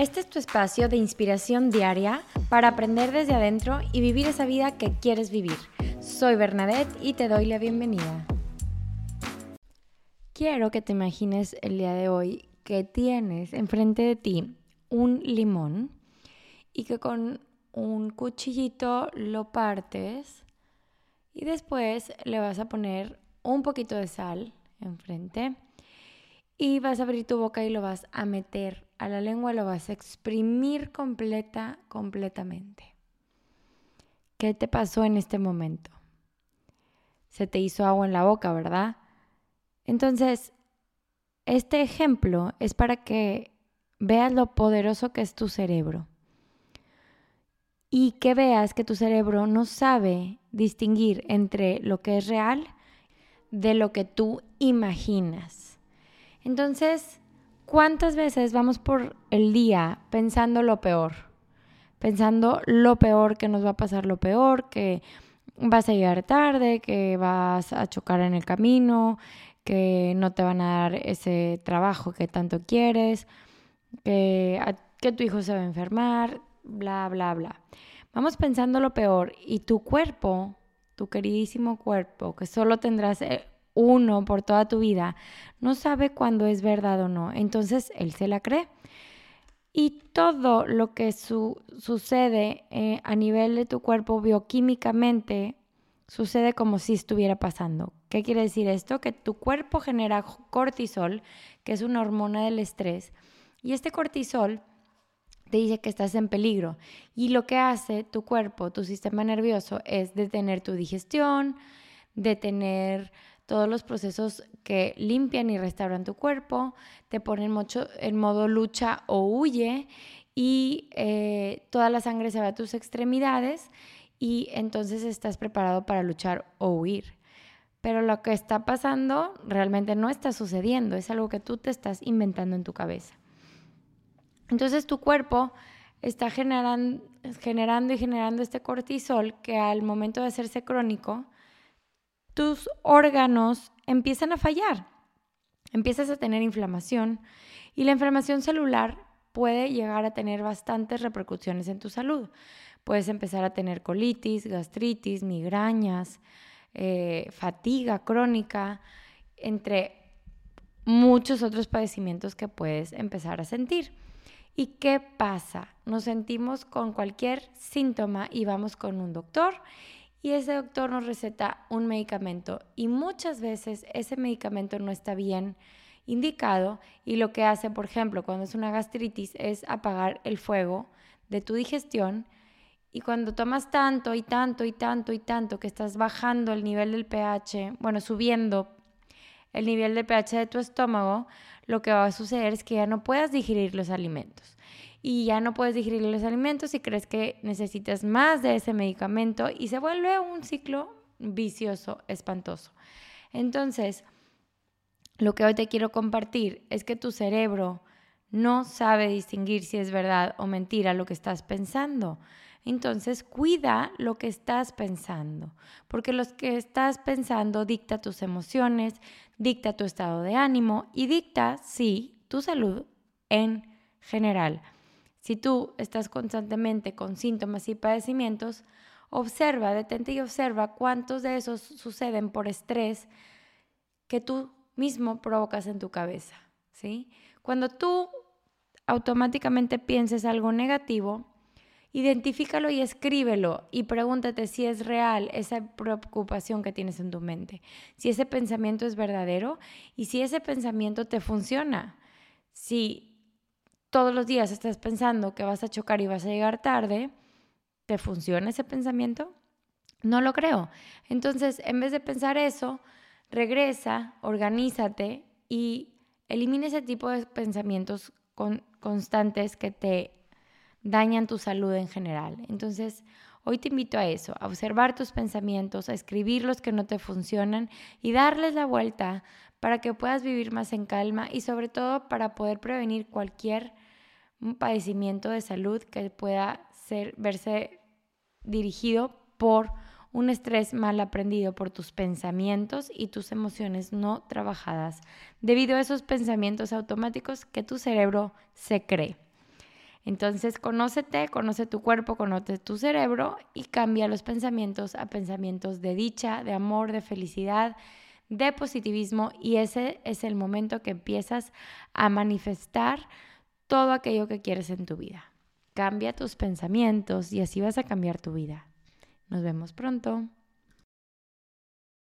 Este es tu espacio de inspiración diaria para aprender desde adentro y vivir esa vida que quieres vivir. Soy Bernadette y te doy la bienvenida. Quiero que te imagines el día de hoy que tienes enfrente de ti un limón y que con un cuchillito lo partes y después le vas a poner un poquito de sal enfrente y vas a abrir tu boca y lo vas a meter a la lengua lo vas a exprimir completa, completamente. ¿Qué te pasó en este momento? Se te hizo agua en la boca, ¿verdad? Entonces, este ejemplo es para que veas lo poderoso que es tu cerebro y que veas que tu cerebro no sabe distinguir entre lo que es real de lo que tú imaginas. Entonces, ¿Cuántas veces vamos por el día pensando lo peor? Pensando lo peor, que nos va a pasar lo peor, que vas a llegar tarde, que vas a chocar en el camino, que no te van a dar ese trabajo que tanto quieres, que, que tu hijo se va a enfermar, bla, bla, bla. Vamos pensando lo peor y tu cuerpo, tu queridísimo cuerpo, que solo tendrás eh, uno por toda tu vida, no sabe cuándo es verdad o no. Entonces él se la cree. Y todo lo que sucede eh, a nivel de tu cuerpo bioquímicamente sucede como si estuviera pasando. ¿Qué quiere decir esto? Que tu cuerpo genera cortisol, que es una hormona del estrés, y este cortisol te dice que estás en peligro. Y lo que hace tu cuerpo, tu sistema nervioso, es detener tu digestión, detener todos los procesos que limpian y restauran tu cuerpo, te ponen mucho en modo lucha o huye y eh, toda la sangre se va a tus extremidades y entonces estás preparado para luchar o huir. Pero lo que está pasando realmente no está sucediendo, es algo que tú te estás inventando en tu cabeza. Entonces tu cuerpo está generando, generando y generando este cortisol que al momento de hacerse crónico, tus órganos empiezan a fallar, empiezas a tener inflamación y la inflamación celular puede llegar a tener bastantes repercusiones en tu salud. Puedes empezar a tener colitis, gastritis, migrañas, eh, fatiga crónica, entre muchos otros padecimientos que puedes empezar a sentir. ¿Y qué pasa? Nos sentimos con cualquier síntoma y vamos con un doctor y ese doctor nos receta un medicamento. Y muchas veces ese medicamento no está bien indicado. Y lo que hace, por ejemplo, cuando es una gastritis es apagar el fuego de tu digestión. Y cuando tomas tanto y tanto y tanto y tanto que estás bajando el nivel del pH, bueno, subiendo el nivel de pH de tu estómago, lo que va a suceder es que ya no puedas digerir los alimentos y ya no puedes digerir los alimentos y crees que necesitas más de ese medicamento y se vuelve un ciclo vicioso, espantoso. Entonces, lo que hoy te quiero compartir es que tu cerebro no sabe distinguir si es verdad o mentira lo que estás pensando. Entonces, cuida lo que estás pensando, porque lo que estás pensando dicta tus emociones, dicta tu estado de ánimo y dicta, sí, tu salud en general. Si tú estás constantemente con síntomas y padecimientos, observa, detente y observa cuántos de esos suceden por estrés que tú mismo provocas en tu cabeza, ¿sí? Cuando tú automáticamente pienses algo negativo, identifícalo y escríbelo y pregúntate si es real esa preocupación que tienes en tu mente, si ese pensamiento es verdadero y si ese pensamiento te funciona. Si todos los días estás pensando que vas a chocar y vas a llegar tarde, ¿te funciona ese pensamiento? No lo creo. Entonces, en vez de pensar eso, regresa, organízate y elimina ese tipo de pensamientos constantes que te dañan tu salud en general. Entonces, hoy te invito a eso, a observar tus pensamientos, a escribir los que no te funcionan y darles la vuelta para que puedas vivir más en calma y sobre todo para poder prevenir cualquier padecimiento de salud que pueda ser, verse dirigido por un estrés mal aprendido por tus pensamientos y tus emociones no trabajadas, debido a esos pensamientos automáticos que tu cerebro se cree. Entonces, conócete, conoce tu cuerpo, conoce tu cerebro y cambia los pensamientos a pensamientos de dicha, de amor, de felicidad, de positivismo y ese es el momento que empiezas a manifestar todo aquello que quieres en tu vida. Cambia tus pensamientos y así vas a cambiar tu vida. Nos vemos pronto.